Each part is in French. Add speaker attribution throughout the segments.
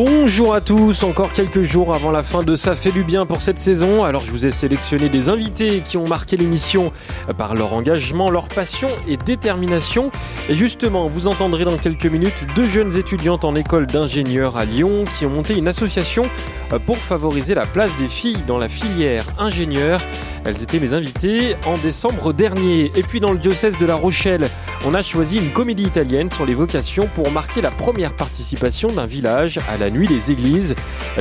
Speaker 1: Bonjour à tous, encore quelques jours avant la fin de Ça fait du bien pour cette saison. Alors je vous ai sélectionné des invités qui ont marqué l'émission par leur engagement, leur passion et détermination. Et justement, vous entendrez dans quelques minutes deux jeunes étudiantes en école d'ingénieurs à Lyon qui ont monté une association pour favoriser la place des filles dans la filière ingénieur. Elles étaient mes invitées en décembre dernier. Et puis dans le diocèse de La Rochelle, on a choisi une comédie italienne sur les vocations pour marquer la première participation d'un village à la nuit des églises.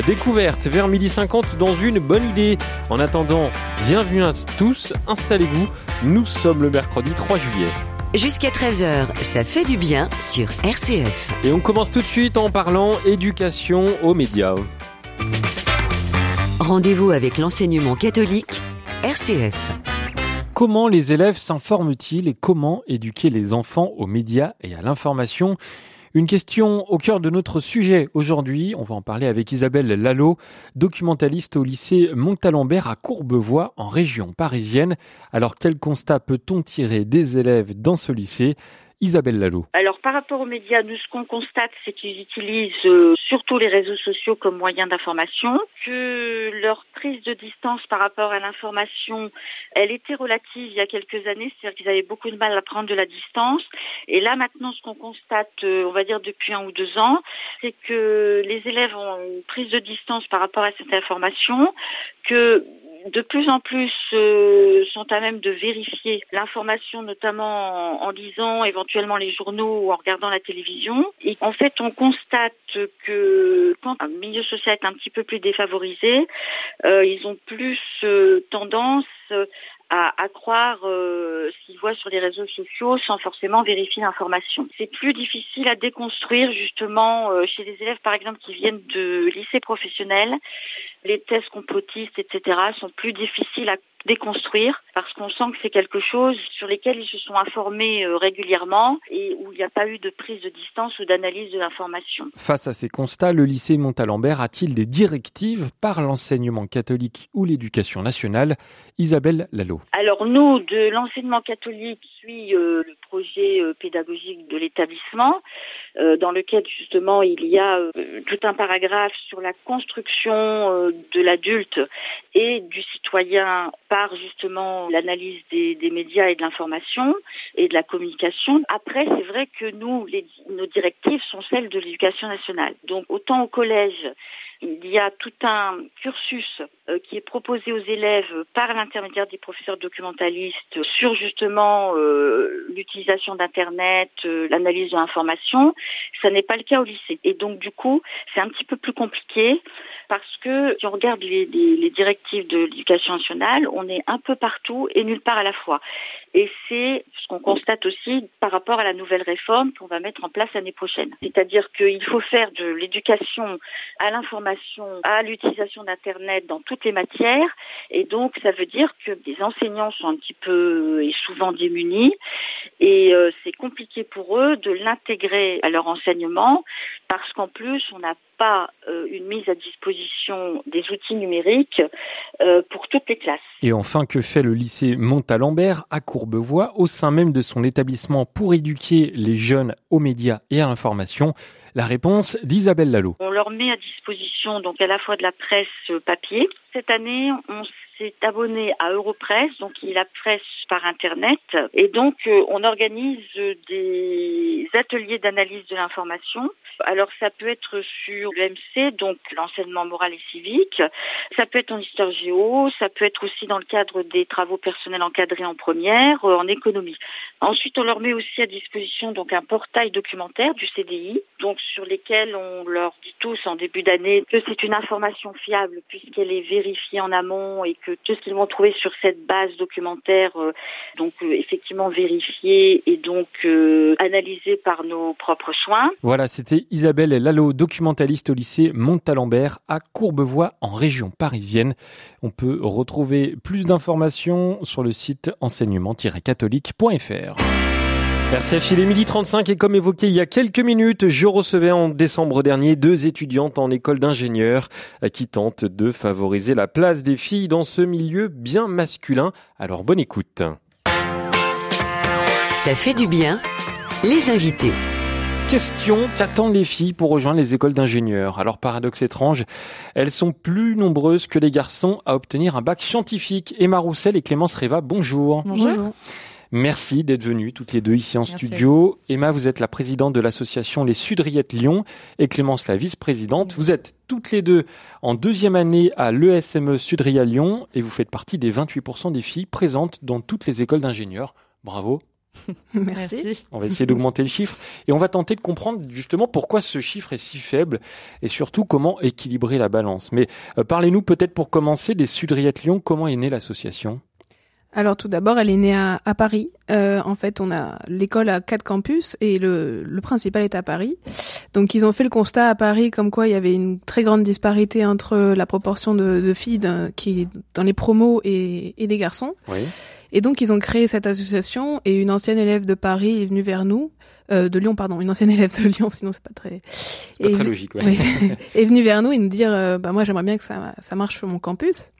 Speaker 1: Découverte vers midi 50 dans une bonne idée. En attendant, bienvenue à tous, installez-vous. Nous sommes le mercredi 3 juillet.
Speaker 2: Jusqu'à 13h, ça fait du bien sur RCF.
Speaker 1: Et on commence tout de suite en parlant éducation aux médias.
Speaker 2: Rendez-vous avec l'enseignement catholique RCF.
Speaker 1: Comment les élèves s'informent-ils et comment éduquer les enfants aux médias et à l'information? Une question au cœur de notre sujet aujourd'hui. On va en parler avec Isabelle Lalo, documentaliste au lycée Montalembert à Courbevoie en région parisienne. Alors quel constat peut-on tirer des élèves dans ce lycée? Isabelle Lalo.
Speaker 3: Alors par rapport aux médias, nous ce qu'on constate, c'est qu'ils utilisent euh, surtout les réseaux sociaux comme moyen d'information, que leur prise de distance par rapport à l'information, elle était relative il y a quelques années, c'est-à-dire qu'ils avaient beaucoup de mal à prendre de la distance. Et là maintenant, ce qu'on constate, euh, on va dire depuis un ou deux ans, c'est que les élèves ont une prise de distance par rapport à cette information, que de plus en plus euh, sont à même de vérifier l'information, notamment en, lisant éventuellement les journaux ou en regardant la télévision. Et en fait, on constate que quand un milieu social est un petit peu plus défavorisé, euh, ils ont plus euh, tendance à, à croire euh, ce qu'ils voient sur les réseaux sociaux sans forcément vérifier l'information. C'est plus difficile à déconstruire justement euh, chez les élèves par exemple qui viennent de lycées professionnels. Les tests complotistes, etc. sont plus difficiles à déconstruire parce qu'on sent que c'est quelque chose sur lesquels ils se sont informés euh, régulièrement et où il n'y a pas eu de prise de distance ou d'analyse de l'information.
Speaker 1: Face à ces constats, le lycée Montalembert a-t-il des directives par l'enseignement catholique ou l'éducation nationale? Isabelle Lalo.
Speaker 3: Alors nous, de l'enseignement catholique, suit euh, le projet euh, pédagogique de l'établissement, dans lequel justement il y a tout un paragraphe sur la construction de l'adulte et du citoyen par justement l'analyse des, médias et de l'information et de la communication. Après, c'est vrai que nous, nos directives sont celles de l'éducation nationale. Donc autant au collège, il y a tout un cursus euh, qui est proposé aux élèves par l'intermédiaire des professeurs documentalistes sur justement euh, l'utilisation d'Internet, euh, l'analyse de l'information. Ça n'est pas le cas au lycée. Et donc du coup, c'est un petit peu plus compliqué parce que si on regarde les, directives de l'éducation nationale, on est un peu partout et nulle part à la fois. Et c'est ce qu'on constate aussi par rapport à la nouvelle réforme qu'on va mettre en place l'année prochaine. C'est-à-dire qu'il faut faire de l'éducation à l'information, à l'utilisation d'Internet dans toutes les matières. Et donc, ça veut dire que les enseignants sont un petit peu et souvent démunis. Et euh, c'est compliqué pour eux de l'intégrer à leur enseignement parce qu'en plus, on n'a pas euh, une mise à disposition des outils numériques euh, pour toutes les classes.
Speaker 1: Et enfin, que fait le lycée Montalembert à Courbevoie au sein même de son établissement pour éduquer les jeunes aux médias et à l'information? La réponse d'Isabelle Lalo.
Speaker 3: On leur met à disposition donc à la fois de la presse papier. Cette année, on s'est abonné à Europresse, donc il la presse par Internet. Et donc, euh, on organise des ateliers d'analyse de l'information. Alors, ça peut être sur l'EMC, donc l'enseignement moral et civique. Ça peut être en histoire géo. Ça peut être aussi dans le cadre des travaux personnels encadrés en première, euh, en économie. Ensuite, on leur met aussi à disposition donc un portail documentaire du CDI, donc sur lesquels on leur dit tous en début d'année que c'est une information fiable puisqu'elle est vérifiée en amont et que tout ce qu'ils vont trouver sur cette base documentaire, euh, donc euh, effectivement vérifié et donc euh, analysé par nos propres soins.
Speaker 1: Voilà, c'était Isabelle Lalo, documentaliste au lycée Montalembert à Courbevoie en région parisienne. On peut retrouver plus d'informations sur le site enseignement-catholique.fr. Merci à midi 35 et comme évoqué il y a quelques minutes, je recevais en décembre dernier deux étudiantes en école d'ingénieur qui tentent de favoriser la place des filles dans ce milieu bien masculin. Alors bonne écoute.
Speaker 2: Ça fait du bien, les invités.
Speaker 1: Question, qu'attendent les filles pour rejoindre les écoles d'ingénieurs? Alors paradoxe étrange, elles sont plus nombreuses que les garçons à obtenir un bac scientifique. Emma Roussel et Clémence Reva, bonjour.
Speaker 4: Bonjour.
Speaker 1: Merci d'être venues toutes les deux ici en studio. Emma, vous êtes la présidente de l'association Les Sudriettes Lyon et Clémence la vice-présidente. Vous êtes toutes les deux en deuxième année à l'ESME Sudria Lyon et vous faites partie des 28% des filles présentes dans toutes les écoles d'ingénieurs. Bravo.
Speaker 4: Merci.
Speaker 1: On va essayer d'augmenter le chiffre et on va tenter de comprendre justement pourquoi ce chiffre est si faible et surtout comment équilibrer la balance. Mais euh, parlez-nous peut-être pour commencer des Sudriettes Lyon. Comment est née l'association?
Speaker 4: Alors tout d'abord, elle est née à, Paris. Euh, en fait, on a l'école à quatre campus et le, le, principal est à Paris. Donc ils ont fait le constat à Paris comme quoi il y avait une très grande disparité entre la proportion de, de filles qui dans les promos et, et des garçons.
Speaker 1: Oui.
Speaker 4: Et donc ils ont créé cette association et une ancienne élève de Paris est venue vers nous. Euh, de Lyon, pardon, une ancienne élève de Lyon, sinon c'est pas très,
Speaker 1: pas très logique. Ouais.
Speaker 4: est venue vers nous et nous dire, euh, bah moi j'aimerais bien que ça, ça marche sur mon campus.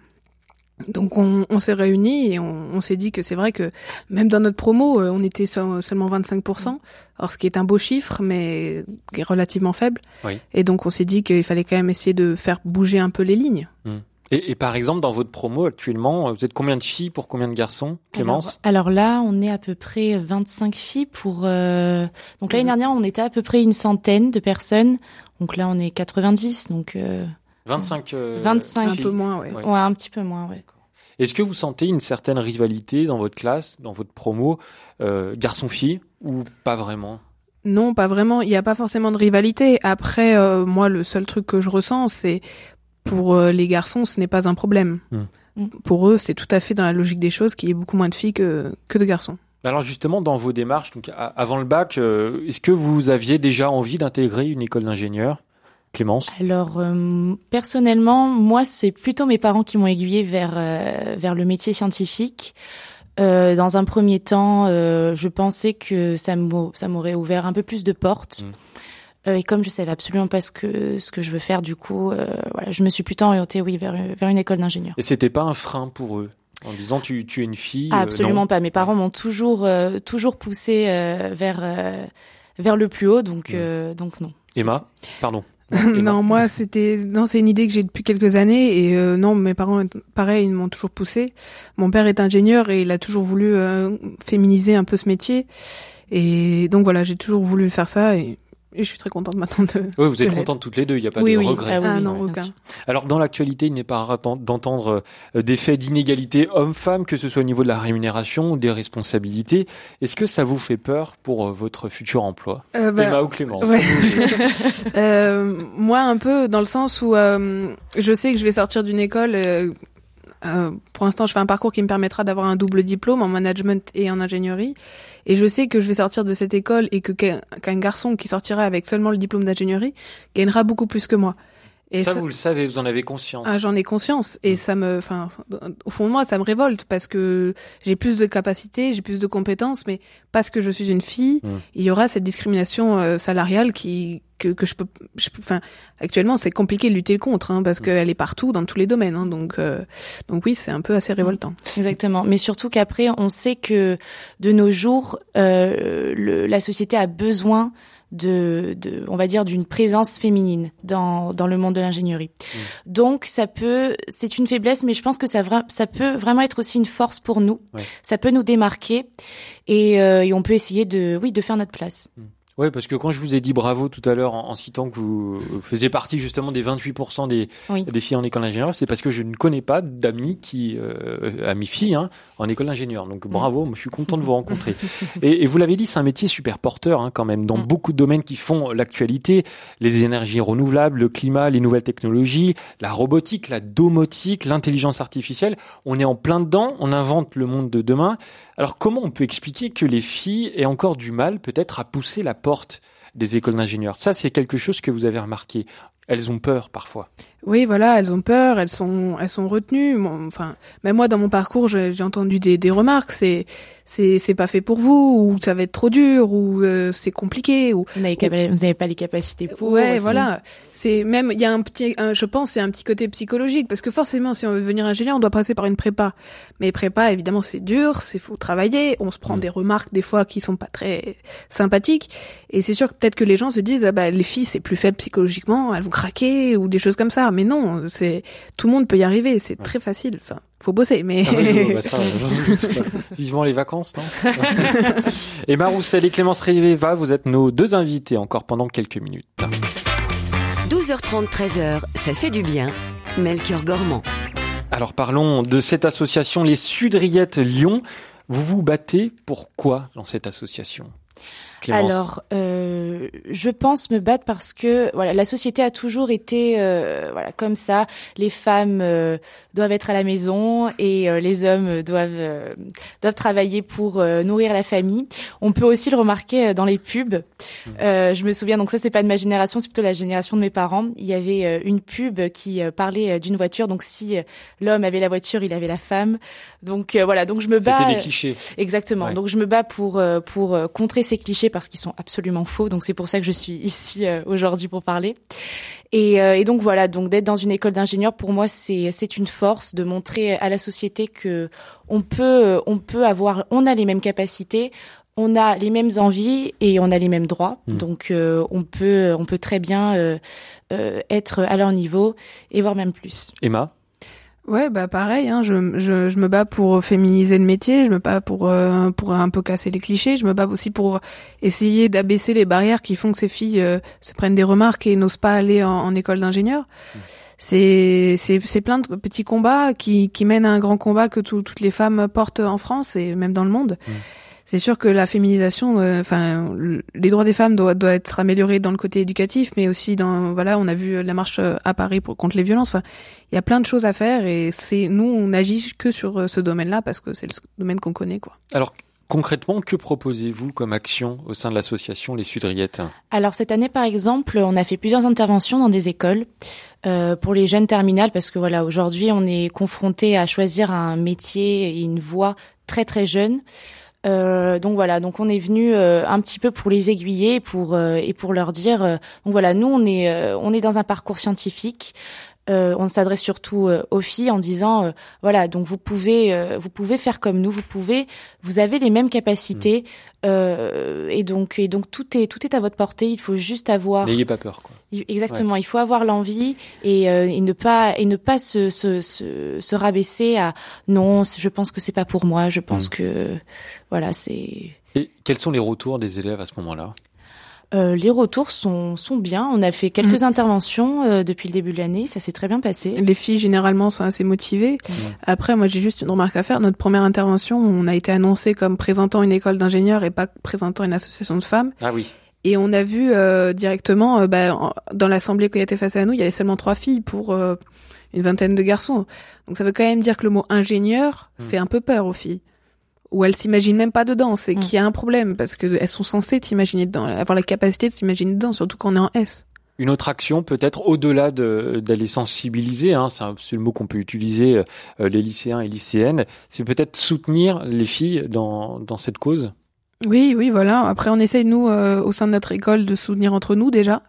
Speaker 4: Donc on, on s'est réunis et on, on s'est dit que c'est vrai que même dans notre promo, euh, on était seulement 25%, alors ce qui est un beau chiffre mais qui est relativement faible.
Speaker 1: Oui.
Speaker 4: Et donc on s'est dit qu'il fallait quand même essayer de faire bouger un peu les lignes.
Speaker 1: Mmh. Et, et, par exemple, dans votre promo actuellement, vous êtes combien de filles pour combien de garçons, Clémence?
Speaker 5: alors, là, on est à peu près 25 filles pour. Euh... Donc l'année mmh. dernière, on était à peu près une centaine de personnes. Donc là, on est 90. Donc euh...
Speaker 1: 25. Euh,
Speaker 5: 25.
Speaker 4: Un peu moins, ouais.
Speaker 5: ouais. ouais un petit peu moins, ouais.
Speaker 1: Est-ce que vous sentez une certaine rivalité dans votre classe, dans votre promo, euh, garçon-fille, ou pas vraiment?
Speaker 4: Non, pas vraiment. Il n'y a pas forcément de rivalité. Après, euh, moi, le seul truc que je ressens, c'est pour euh, les garçons, ce n'est pas un problème.
Speaker 1: Mmh.
Speaker 4: Pour eux, c'est tout à fait dans la logique des choses qu'il y ait beaucoup moins de filles que, que de garçons.
Speaker 1: Alors justement, dans vos démarches, donc avant le bac, euh, est-ce que vous aviez déjà envie d'intégrer une école d'ingénieur? Clémence
Speaker 5: Alors euh, personnellement, moi c'est plutôt mes parents qui m'ont aiguillé vers euh, vers le métier scientifique. Euh, dans un premier temps, je pensais que ça m'aurait ouvert un peu plus de portes. Mmh. et comme je savais absolument pas ce que ce que je veux faire, du coup, voilà, je me suis plutôt orientée, oui, vers vers une école d'ingénieur.
Speaker 1: Et c'était pas un frein pour eux en disant tu tu es une fille
Speaker 5: Absolument pas. Mes parents m'ont toujours toujours poussé vers vers le plus haut, donc mmh. donc non.
Speaker 1: Emma, pardon.
Speaker 4: Non, moi c'était non, c'est une idée que j'ai depuis quelques années et euh, non, mes parents pareil, ils m'ont toujours poussé. Mon père est ingénieur et il a toujours voulu euh, féminiser un peu ce métier et donc voilà, j'ai toujours voulu faire ça et et je suis très contente maintenant de.
Speaker 1: Oui, vous êtes contentes toutes les deux, il n'y a pas
Speaker 4: oui,
Speaker 1: de
Speaker 4: oui.
Speaker 1: regret.
Speaker 4: Ah, oui, ah non, aucun.
Speaker 1: Alors, dans l'actualité, il n'est pas rare d'entendre euh, des faits d'inégalité homme-femme, que ce soit au niveau de la rémunération ou des responsabilités. Est-ce que ça vous fait peur pour euh, votre futur emploi?
Speaker 4: Euh, bah,
Speaker 1: Emma ou Clémence
Speaker 4: ouais. euh, Moi, un peu, dans le sens où euh, je sais que je vais sortir d'une école euh, pour l'instant, je fais un parcours qui me permettra d'avoir un double diplôme en management et en ingénierie. Et je sais que je vais sortir de cette école et que qu'un garçon qui sortira avec seulement le diplôme d'ingénierie gagnera beaucoup plus que moi.
Speaker 1: Et ça, ça, vous le savez, vous en avez conscience.
Speaker 4: Ah, j'en ai conscience. Et mmh. ça me, enfin, au fond de moi, ça me révolte parce que j'ai plus de capacités, j'ai plus de compétences, mais parce que je suis une fille, mmh. il y aura cette discrimination euh, salariale qui, que, que je peux, enfin, actuellement, c'est compliqué de lutter contre, hein, parce mmh. qu'elle est partout dans tous les domaines. Hein, donc, euh, donc oui, c'est un peu assez révoltant.
Speaker 5: Exactement. Mais surtout qu'après, on sait que de nos jours, euh, le, la société a besoin de, de on va dire d'une présence féminine dans dans le monde de l'ingénierie. Mmh. Donc ça peut c'est une faiblesse mais je pense que ça ça peut vraiment être aussi une force pour nous.
Speaker 1: Ouais.
Speaker 5: Ça peut nous démarquer et, euh, et, on peut essayer de oui de faire notre place.
Speaker 1: Mmh. Oui, parce que quand je vous ai dit bravo tout à l'heure en, en, citant que vous faisiez partie justement des 28% des,
Speaker 5: oui.
Speaker 1: des filles en école d'ingénieur, c'est parce que je ne connais pas d'amis qui, euh, amis filles, hein, en école d'ingénieur. Donc bravo, moi, je suis content de vous rencontrer. et, et, vous l'avez dit, c'est un métier super porteur hein, quand même, dans mm. beaucoup de domaines qui font l'actualité, les énergies renouvelables, le climat, les nouvelles technologies, la robotique, la domotique, l'intelligence artificielle. On est en plein dedans, on invente le monde de demain. Alors comment on peut expliquer que les filles aient encore du mal peut-être à pousser la porte des écoles d'ingénieurs Ça, c'est quelque chose que vous avez remarqué. elles ont peur parfois.
Speaker 4: Oui, voilà, elles ont peur, elles sont, elles sont retenues. enfin, même moi, dans mon parcours, j'ai entendu des, des remarques. C'est, c'est, c'est pas fait pour vous, ou ça va être trop dur, ou euh, c'est compliqué, ou
Speaker 5: vous n'avez, pas les capacités pour.
Speaker 4: Ouais, voilà. C'est même, il y a un petit, je pense, c'est un petit côté psychologique, parce que forcément, si on veut devenir ingénieur, on doit passer par une prépa. Mais prépa, évidemment, c'est dur, c'est faut travailler. On se prend mm. des remarques des fois qui sont pas très sympathiques, et c'est sûr que peut-être que les gens se disent, ah bah les filles, c'est plus faible psychologiquement, elles vont craquer ou des choses comme ça mais non, c'est tout le monde peut y arriver, c'est très facile. Enfin, faut bosser, mais ah
Speaker 1: bah ça, vivement les vacances, non Et Maroussel et Clémence Riva, vous êtes nos deux invités encore pendant quelques minutes.
Speaker 2: 12h30, 13h, ça fait du bien. Melchior Gormand.
Speaker 1: Alors parlons de cette association Les Sudriettes Lyon. Vous vous battez pour quoi dans cette association?
Speaker 5: Alors, euh, je pense me battre parce que voilà, la société a toujours été euh, voilà comme ça. Les femmes euh, doivent être à la maison et euh, les hommes doivent euh, doivent travailler pour nourrir la famille. On peut aussi le remarquer dans les pubs. Mmh. je me souviens donc ça c'est pas de ma génération, c'est plutôt la génération de mes parents. Il y avait une pub qui parlait d'une voiture. Donc si l'homme avait la voiture, il avait la femme. Donc voilà, donc je me bats.
Speaker 1: C'était des clichés.
Speaker 5: Exactement. Donc je me bats pour pour contrer ces clichés parce qu'ils sont absolument faux. Donc c'est pour ça que je suis ici euh, aujourd'hui pour parler. Et, euh, et, donc voilà, donc d'être dans une école d'ingénieur pour moi c'est c'est une force de montrer à la société que on peut on peut avoir on a les mêmes capacités, on a les mêmes envies et on a les mêmes droits. Mmh. Donc euh, on peut on peut très bien être à leur niveau et voir même plus.
Speaker 1: Emma?
Speaker 4: Ouais, bah pareil. Hein, je, je, je, me bats pour féminiser le métier. Je me bats pour euh, pour un peu casser les clichés. Je me bats aussi pour essayer d'abaisser les barrières qui font que ces filles euh, se prennent des remarques et n'osent pas aller en, en école d'ingénieur. Mmh. C'est c'est c'est plein de petits combats qui qui mènent à un grand combat que toutes les femmes portent en France et même dans le monde. Mmh c'est sûr que la féminisation, euh, enfin, les droits des femmes doivent, doivent être améliorés dans le côté éducatif, mais aussi dans, voilà, on a vu la marche euh, à Paris pour, contre les violences. Enfin, il y a plein de choses à faire et c'est nous, on agit que sur euh, ce domaine-là parce que c'est le domaine qu'on connaît, quoi.
Speaker 1: Alors, Concrètement, que proposez-vous comme action au sein de l'association Les Sudriettes?
Speaker 5: Alors cette année, par exemple, on a fait plusieurs interventions dans des écoles euh, pour les jeunes terminales parce que voilà, aujourd'hui, on est confronté à choisir un métier et une voie très très jeune. Euh, donc voilà, donc on est venu euh, un petit peu pour les aiguiller, pour euh, et pour leur dire. donc voilà, nous on est on est dans un parcours scientifique. On s'adresse surtout aux filles en disant voilà donc vous pouvez vous pouvez faire comme nous vous pouvez vous avez les mêmes capacités mmh. et donc et donc tout est tout est à votre portée il faut juste avoir
Speaker 1: n'ayez pas peur quoi
Speaker 5: Exactement, il faut avoir l'envie et, euh, et, ne pas et ne pas se, se, se, se, rabaisser à non, je pense que c'est pas pour moi, je pense mm. que voilà, c'est
Speaker 1: Et quels sont les retours des élèves à ce moment-là?
Speaker 5: Euh, les retours sont, sont bien. On a fait quelques mm. interventions euh, depuis le début de l'année. Ça s'est très bien passé.
Speaker 4: Les filles, généralement, sont assez motivées. Après, moi, j'ai juste une remarque à faire. Notre première intervention, on a été annoncé comme présentant une école d'ingénieurs et pas présentant une association de femmes.
Speaker 1: Ah oui.
Speaker 4: Et on a vu euh, directement, euh, bah, dans l'assemblée qui était face à nous, il y avait seulement trois filles pour euh, une vingtaine de garçons. Donc ça veut quand même dire que le mot ingénieur mmh. fait un peu peur aux filles. Ou elles s'imaginent même pas dedans. C'est mmh. qu'il y a un problème parce que elles sont censées s'imaginer dedans, avoir la capacité de s'imaginer dedans, surtout quand on est en S.
Speaker 1: Une autre action, peut-être au-delà d'aller sensibiliser, hein, c'est le mot qu'on peut utiliser, les lycéens et lycéennes, c'est peut-être soutenir les filles dans, dans cette cause?
Speaker 4: Oui, oui, voilà. Après, on essaye, nous, euh, au sein de notre école, de soutenir entre nous déjà.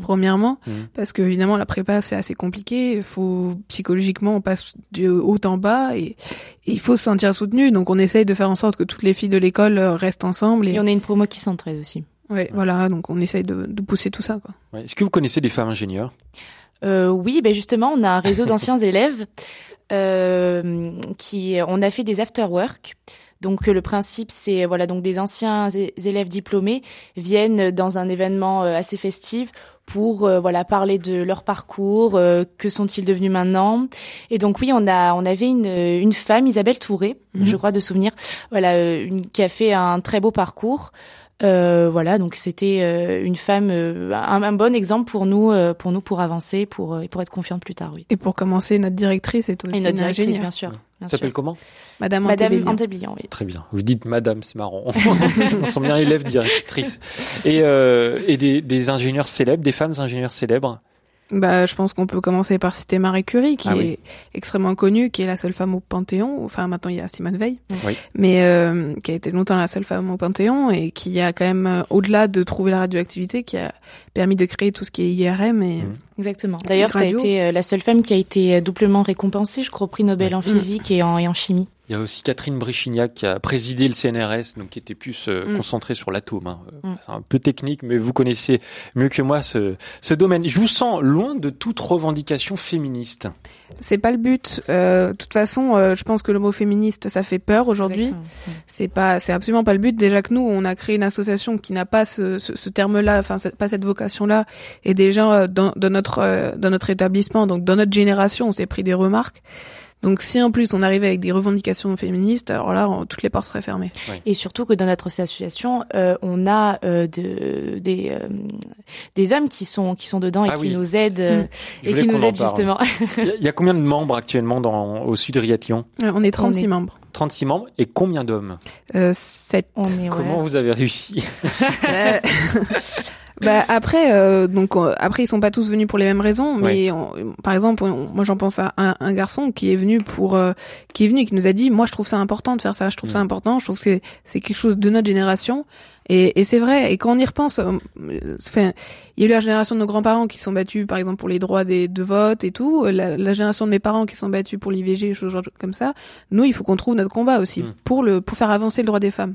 Speaker 4: Premièrement, mmh. parce que évidemment la prépa c'est assez compliqué. Il faut psychologiquement on passe de haut en bas et, il faut se sentir soutenu. Donc on essaye de faire en sorte que toutes les filles de l'école euh, restent ensemble.
Speaker 5: Et... on a une promo qui s'entraide aussi.
Speaker 4: Ouais, voilà. Donc on essaye de, de pousser tout ça. Quoi.
Speaker 1: Ouais. Est-ce que vous connaissez des femmes ingénieurs?
Speaker 5: Euh, Oui, ben justement, on a un réseau d'anciens élèves euh, qui on a fait des after work. Donc le principe, c'est voilà donc des anciens élèves diplômés viennent dans un événement euh, assez festif pour euh, voilà parler de leur parcours, euh, que sont-ils devenus maintenant. Et donc oui, on a on avait une une femme Isabelle Touré, mhm. je crois de souvenir, voilà une, qui a fait un très beau parcours. Euh, voilà, donc c'était une femme, un, bon exemple pour nous, pour nous pour avancer, pour pour être confiante plus tard, oui.
Speaker 4: Et pour commencer, notre directrice est aussi
Speaker 5: et notre directrice, bien sûr.
Speaker 1: Ça s'appelle comment?
Speaker 5: Madame, Madame oui.
Speaker 1: Très bien. Vous dites Madame, c'est marrant. On sent bien élève directrice. Et, euh, et des, des ingénieurs célèbres, des femmes ingénieurs célèbres?
Speaker 4: Bah, je pense qu'on peut commencer par citer Marie Curie, qui
Speaker 6: Ah oui.
Speaker 4: est extrêmement connue, qui est la seule femme au Panthéon. Enfin, maintenant il y a Simone Veil,
Speaker 6: Oui.
Speaker 4: mais euh, qui a été longtemps la seule femme au Panthéon et qui a quand même, euh, au-delà de trouver la radioactivité, qui a permis de créer tout ce qui est IRM et
Speaker 6: Mhm.
Speaker 5: Exactement. D'ailleurs, ça a été euh, la seule femme qui a été euh, doublement récompensée, je crois, au prix Nobel en physique et en, et en chimie.
Speaker 6: Il y a aussi Catherine Brichignac qui a présidé le CNRS, donc qui était plus euh,
Speaker 4: Mm.
Speaker 6: concentrée sur l'atome. hein. Euh,
Speaker 5: Mm.
Speaker 6: C'est un peu technique, mais vous connaissez mieux que moi ce, ce domaine. Je vous sens loin de toute revendication féministe.
Speaker 4: c'est pas le but. Euh, de toute façon, euh, je pense que le mot féministe, ça fait peur aujourd'hui.
Speaker 5: Exactement.
Speaker 4: C'est pas, c'est absolument pas le but. Déjà que nous, on a créé une association qui n'a pas ce, ce, ce terme-là, enfin pas cette vocation-là, et déjà euh, dans, dans notre euh, dans notre établissement, donc dans notre génération, on s'est pris des remarques. Donc si en plus on arrivait avec des revendications féministes, alors là, on- toutes les portes seraient fermées.
Speaker 5: Et surtout que dans notre association, euh, on a euh, de, des euh, des hommes qui sont qui sont dedans et
Speaker 6: Ah
Speaker 5: qui
Speaker 6: oui.
Speaker 5: nous aident
Speaker 4: Mm.
Speaker 5: Et qui nous
Speaker 6: en
Speaker 5: aident justement.
Speaker 6: Il y a- combien de membres actuellement dans, au Sud Riathlon
Speaker 4: Euh, On est 36
Speaker 5: est-
Speaker 4: membres.
Speaker 6: 36 membres et combien d'hommes?
Speaker 4: Euh, 7.
Speaker 5: On est ouais.
Speaker 6: Comment vous avez réussi?
Speaker 4: Euh, bah après, euh, donc euh, après ils sont pas tous venus pour les mêmes raisons, mais on- par exemple, on- moi j'en pense à un, un garçon qui est venu pour, euh, qui est venu et qui nous a dit, moi je trouve ça important de faire ça, je trouve ça
Speaker 6: Mm.
Speaker 4: important, je trouve que c'est c'est quelque chose de notre génération. Et, et c'est vrai. Et quand on y repense, euh, enfin, il y a eu la génération de nos grands-parents qui sont battus, par exemple, pour les droits des, de vote et tout. La, la génération de mes parents qui sont battus pour l'IVG, choses comme ça. Nous, il faut qu'on trouve notre combat aussi
Speaker 6: Mm.
Speaker 4: pour le pour faire avancer le droit des femmes.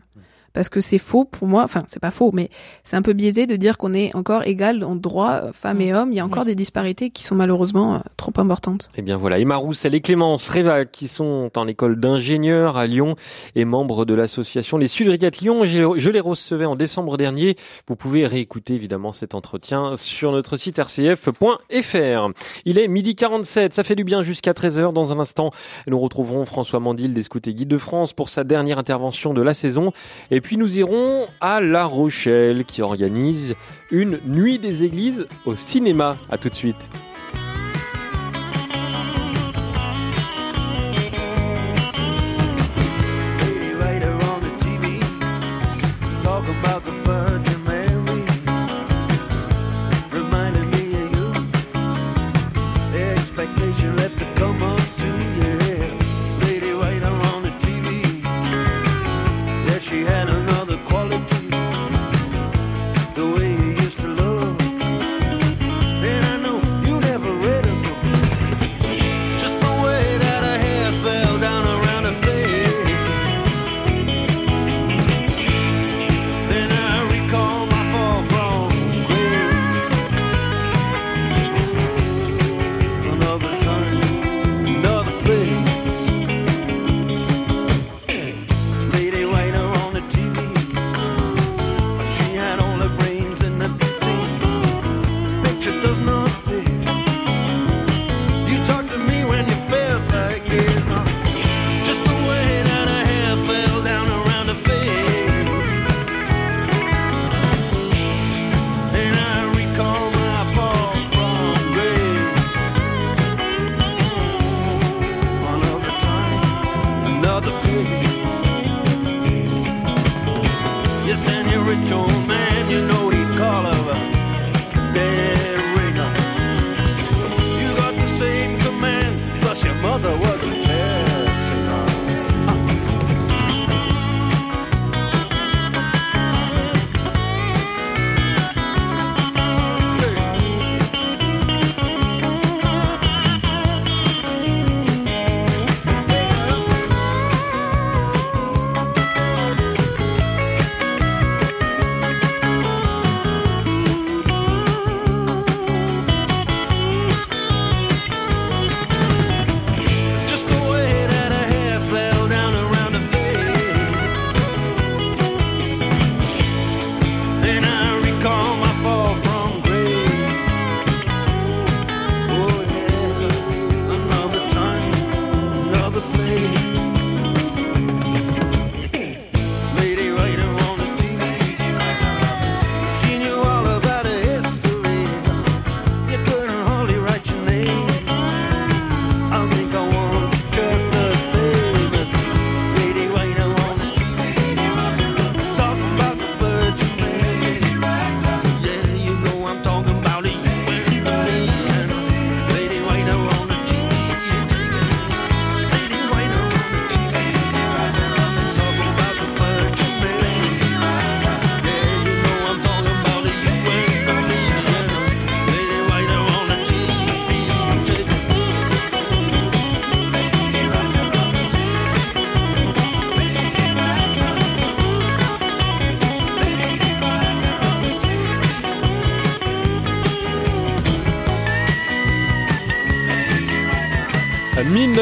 Speaker 4: Parce que c'est faux pour moi. Enfin, c'est pas faux, mais c'est un peu biaisé de dire qu'on est encore égal en droit femmes et hommes. Il y a encore des disparités qui sont malheureusement euh, trop importantes.
Speaker 6: Eh bien voilà, Emma Roussel et Clémence Réva qui sont en école d'ingénieur à Lyon et membres de l'association Les Sudriates Lyon. Je je les recevais en décembre dernier. Vous pouvez réécouter évidemment cet entretien sur notre site rcf.fr. Il est midi 47, ça fait du bien jusqu'à 13h. Dans un instant, nous retrouverons François Mandil des Scouts et Guides de France pour sa dernière intervention de la saison. Et puis nous irons à La Rochelle qui organise une nuit des églises au cinéma. À tout de suite.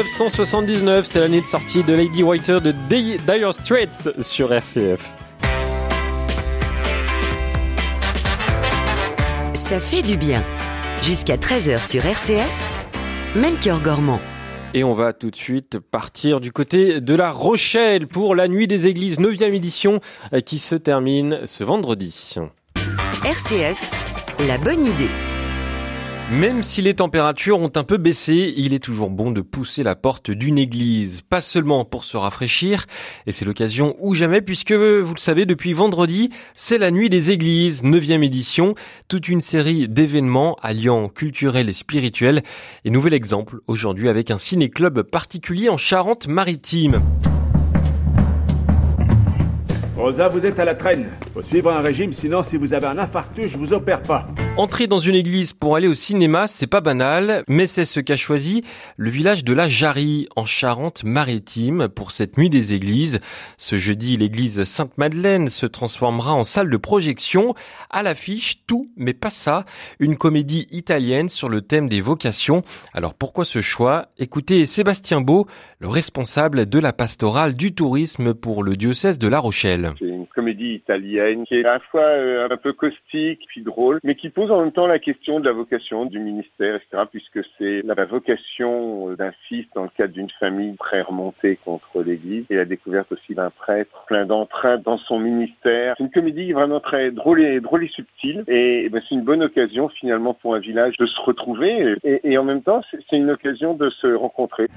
Speaker 1: 1979, c'est l'année de sortie de Lady Writer de Di- Dire Straits sur RCF.
Speaker 2: Ça fait du bien. Jusqu'à 13h sur RCF, Melchior Gormand.
Speaker 1: Et on va tout de suite partir du côté de La Rochelle pour la Nuit des Églises, 9e édition, euh, qui se termine ce vendredi.
Speaker 2: RCF, la bonne idée.
Speaker 1: Même si les températures ont un peu baissé, il est toujours bon de pousser la porte d'une église, pas seulement pour se rafraîchir, et c'est l'occasion ou jamais puisque, vous le savez, depuis vendredi, c'est la nuit des églises, 9e édition, toute une série d'événements alliant culturel et spirituel, et nouvel exemple aujourd'hui avec un ciné-club particulier en Charente-Maritime.
Speaker 7: Rosa, vous êtes à la traîne. Faut suivre un régime, sinon si vous avez un infarctus, je vous opère pas.
Speaker 1: Entrer dans une église pour aller au cinéma, c'est pas banal, mais c'est ce qu'a choisi le village de la Jarrie, en Charente-Maritime, pour cette nuit des églises. Ce jeudi, l'église Sainte-Madeleine se transformera en salle de projection. À l'affiche, tout, mais pas ça, une comédie italienne sur le thème des vocations. Alors pourquoi ce choix? Écoutez Sébastien Beau, le responsable de la pastorale du tourisme pour le diocèse de La Rochelle.
Speaker 8: Comédie italienne qui est à la fois euh, un peu caustique puis drôle, mais qui pose en même temps la question de la vocation du ministère, etc., puisque c'est la vocation euh, d'un fils dans le cadre d'une famille très remontée contre l'Église et la découverte aussi d'un prêtre plein d'entrain dans son ministère. C'est une comédie vraiment très drôle et, drôle et subtile, et, eh ben, c'est une bonne occasion finalement pour un village de se retrouver, et, en même temps c'est une occasion de se rencontrer.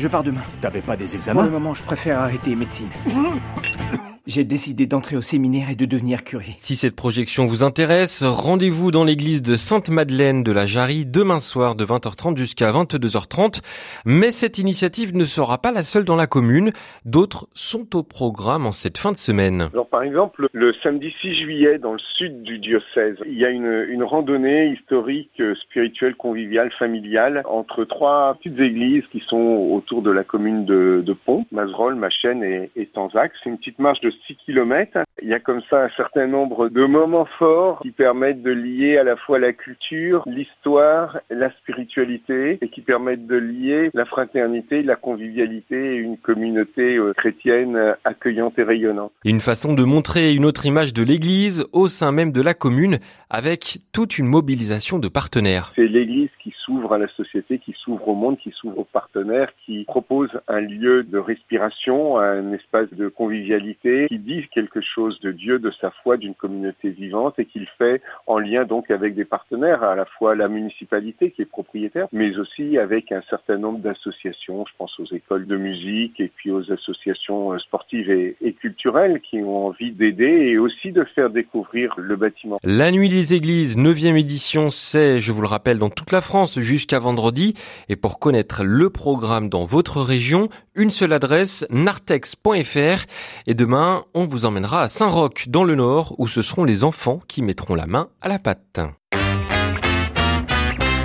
Speaker 9: Je pars demain.
Speaker 7: T'avais pas des
Speaker 9: Pour le
Speaker 7: examens
Speaker 9: moment, je préfère arrêter médecine. J'ai décidé d'entrer au séminaire et de devenir curé.
Speaker 1: Si cette projection vous intéresse, rendez-vous dans l'église de Sainte-Madeleine de la Jarrie demain soir de 20h30 jusqu'à 22h30. Mais cette initiative ne sera pas la seule dans la commune. D'autres sont au programme en cette fin de semaine.
Speaker 8: Alors par exemple, le samedi 6 juillet, dans le sud du diocèse, il y a une, une randonnée historique, euh, spirituelle, conviviale, familiale, entre trois petites églises qui sont autour de la commune de, de Pont, Mazerolle, Machène et, et Tanzac. C'est une petite marche de 6 km. Il y a comme ça un certain nombre de moments forts qui permettent de lier à la fois la culture, l'histoire, la spiritualité et qui permettent de lier la fraternité, la convivialité et une communauté euh, chrétienne accueillante et rayonnante.
Speaker 1: Une façon de montrer une autre image de l'église au sein même de la commune avec toute une mobilisation de partenaires.
Speaker 8: C'est l'Église qui s'ouvre à la société, qui s'ouvre au monde, qui s'ouvre aux partenaires, qui propose un lieu de respiration, un espace de convivialité, qui dit quelque chose de Dieu, de sa foi, d'une communauté vivante et qu'il fait en lien donc avec des partenaires, à la fois la municipalité qui est propriétaire, mais aussi avec un certain nombre d'associations, je pense aux écoles de musique et puis aux associations euh, sportives et, et culturelles qui ont envie d'aider et aussi de faire découvrir le bâtiment.
Speaker 1: La nuit des églises, 9e édition, c'est, je vous le rappelle, dans toute la France jusqu'à vendredi. Et pour connaître le programme dans votre région, une seule adresse, nartex.fr. Et demain, on vous emmènera à Saint-Roch, dans le Nord, où ce seront les enfants qui mettront la main à la pâte.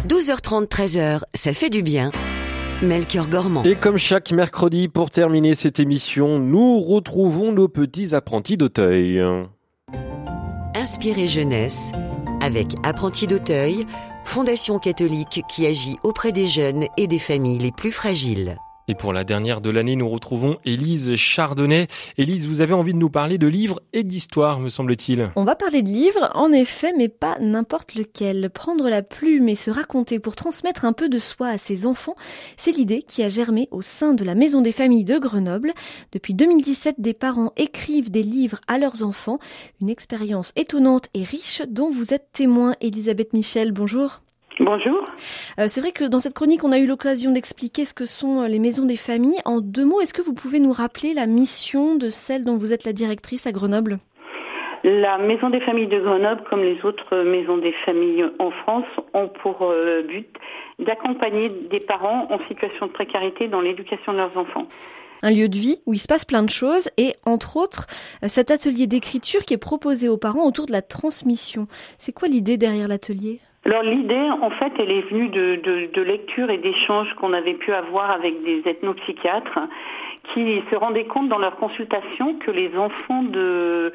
Speaker 2: 12h30, 13h, ça fait du bien. Melchior Gormand.
Speaker 1: Et comme chaque mercredi, pour terminer cette émission, nous retrouvons nos petits apprentis d'Auteuil.
Speaker 2: Inspiré jeunesse avec Apprenti d'Auteuil, fondation catholique qui agit auprès des jeunes et des familles les plus fragiles.
Speaker 1: Et pour la dernière de l'année, nous retrouvons Élise Chardonnay. Élise, vous avez envie de nous parler de livres et d'histoire, me semble-t-il.
Speaker 10: On va parler de livres, en effet, mais pas n'importe lequel. Prendre la plume et se raconter pour transmettre un peu de soi à ses enfants, c'est l'idée qui a germé au sein de la Maison des familles de Grenoble. Depuis 2017, des parents écrivent des livres à leurs enfants. Une expérience étonnante et riche dont vous êtes témoin. Elisabeth Michel, bonjour.
Speaker 3: Bonjour.
Speaker 10: Euh, c'est vrai que dans cette chronique, on a eu l'occasion d'expliquer ce que sont euh, les maisons des familles. En deux mots, est-ce que vous pouvez nous rappeler la mission de celle dont vous êtes la directrice à Grenoble?
Speaker 3: La Maison des familles de Grenoble, comme les autres maisons des familles en France, ont pour euh, but d'accompagner des parents en situation de précarité dans l'éducation de leurs enfants.
Speaker 10: un lieu de vie où il se passe plein de choses et entre autres cet atelier d'écriture qui est proposé aux parents autour de la transmission. C'est quoi l'idée derrière l'atelier?
Speaker 11: Alors l'idée, en fait, elle est venue de, lectures et d'échanges qu'on avait pu avoir avec des ethnopsychiatres qui se rendaient compte dans leur consultation que les enfants de,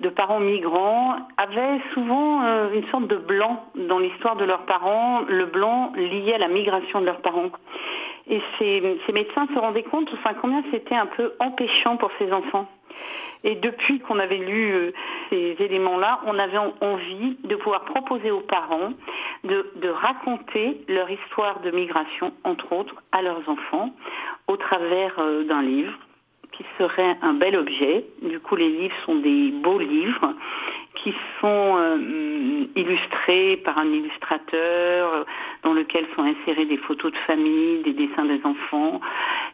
Speaker 11: de parents migrants avaient souvent euh, une sorte de blanc dans l'histoire de leurs parents, le blanc lié à la migration de leurs parents. Et ces, ces médecins se rendaient compte enfin, combien c'était un peu empêchant pour ces enfants. Et depuis qu'on avait lu euh, ces éléments-là, on avait envie de pouvoir proposer aux parents de, raconter leur histoire de migration, entre autres, à leurs enfants, au travers euh, d'un livre qui serait un bel objet. Du coup, les livres sont des beaux livres qui sont euh, illustrés par un illustrateur euh, dans lequel sont insérées des photos de famille, des dessins des enfants,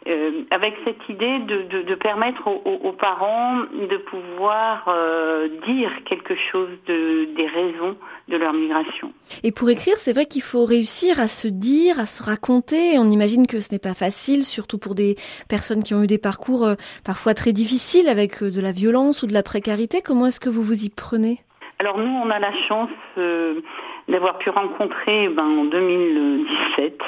Speaker 11: euh, avec cette idée de, de, permettre aux, aux, parents de pouvoir euh, dire quelque chose de, des raisons de leur migration.
Speaker 10: Et pour écrire, c'est vrai qu'il faut réussir à se dire, à se raconter. On imagine que ce n'est pas facile, surtout pour des personnes qui ont eu des parcours euh, parfois très difficiles avec de la violence ou de la précarité. Comment est-ce que vous vous y prenez?
Speaker 11: Alors nous, on a la chance euh, d'avoir pu rencontrer ben, en 2017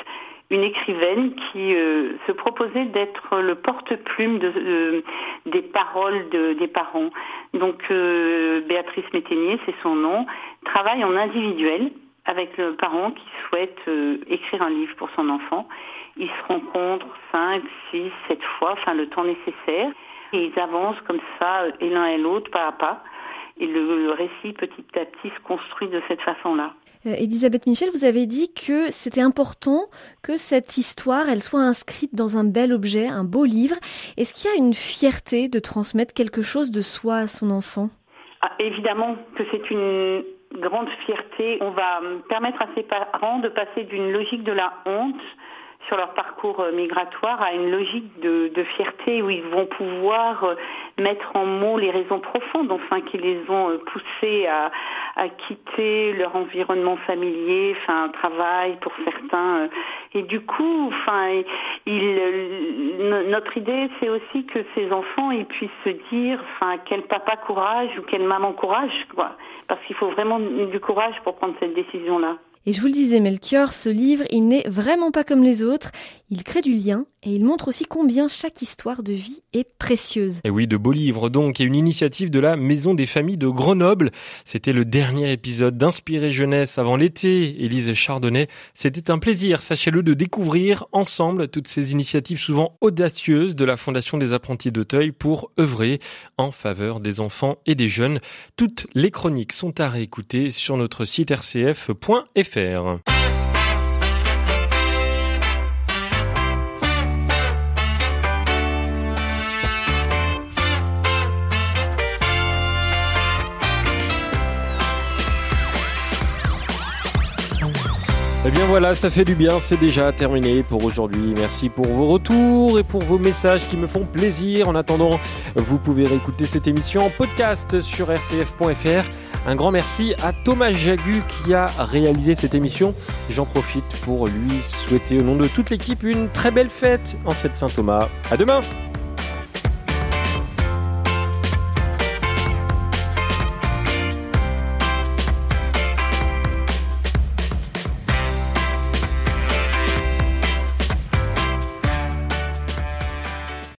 Speaker 11: une écrivaine qui euh, se proposait d'être le porte-plume de, de, des paroles de, des parents. Donc euh, Béatrice Métainier, c'est son nom, travaille en individuel avec le parent qui souhaite euh, écrire un livre pour son enfant. Ils se rencontrent 5, 6, 7 fois, enfin le temps nécessaire, et ils avancent comme ça, et l'un et l'autre, pas à pas. Et le, le récit, petit à petit, se construit de cette façon-là.
Speaker 10: Euh, Elisabeth Michel, vous avez dit que c'était important que cette histoire, elle soit inscrite dans un bel objet, un beau livre. Est-ce qu'il y a une fierté de transmettre quelque chose de soi à son enfant?
Speaker 11: Ah, Évidemment que c'est une grande fierté. On va permettre à ses parents de passer d'une logique de la honte sur leur parcours migratoire à une logique de, de, fierté où ils vont pouvoir mettre en mots les raisons profondes, enfin, qui les ont poussés à, à quitter leur environnement familier, enfin, travail pour certains. Et du coup, enfin, il, notre idée, c'est aussi que ces enfants, ils puissent se dire, enfin, quel papa courage ou quelle maman courage, quoi. Parce qu'il faut vraiment du courage pour prendre cette décision-là.
Speaker 10: Et je vous le disais, Melchior, ce livre, il n'est vraiment pas comme les autres. Il crée du lien et il montre aussi combien chaque histoire de vie est précieuse.
Speaker 1: Et oui, de beaux livres donc, et une initiative de la Maison des Familles de Grenoble. C'était le dernier épisode d'Inspirer Jeunesse avant l'été. Élise Chardonnay, c'était un plaisir, sachez-le, de découvrir ensemble toutes ces initiatives souvent audacieuses de la Fondation des apprentis d'Auteuil pour œuvrer en faveur des enfants et des jeunes. Toutes les chroniques sont à réécouter sur notre site rcf.fr. Eh bien voilà, ça fait du bien, c'est déjà terminé pour aujourd'hui. Merci pour vos retours et pour vos messages qui me font plaisir. En attendant, vous pouvez réécouter cette émission en podcast sur rcf.fr. Un grand merci à Thomas Jagu qui a réalisé cette émission. J'en profite pour lui souhaiter au nom de toute l'équipe une très belle fête en cette Saint-Thomas. À demain!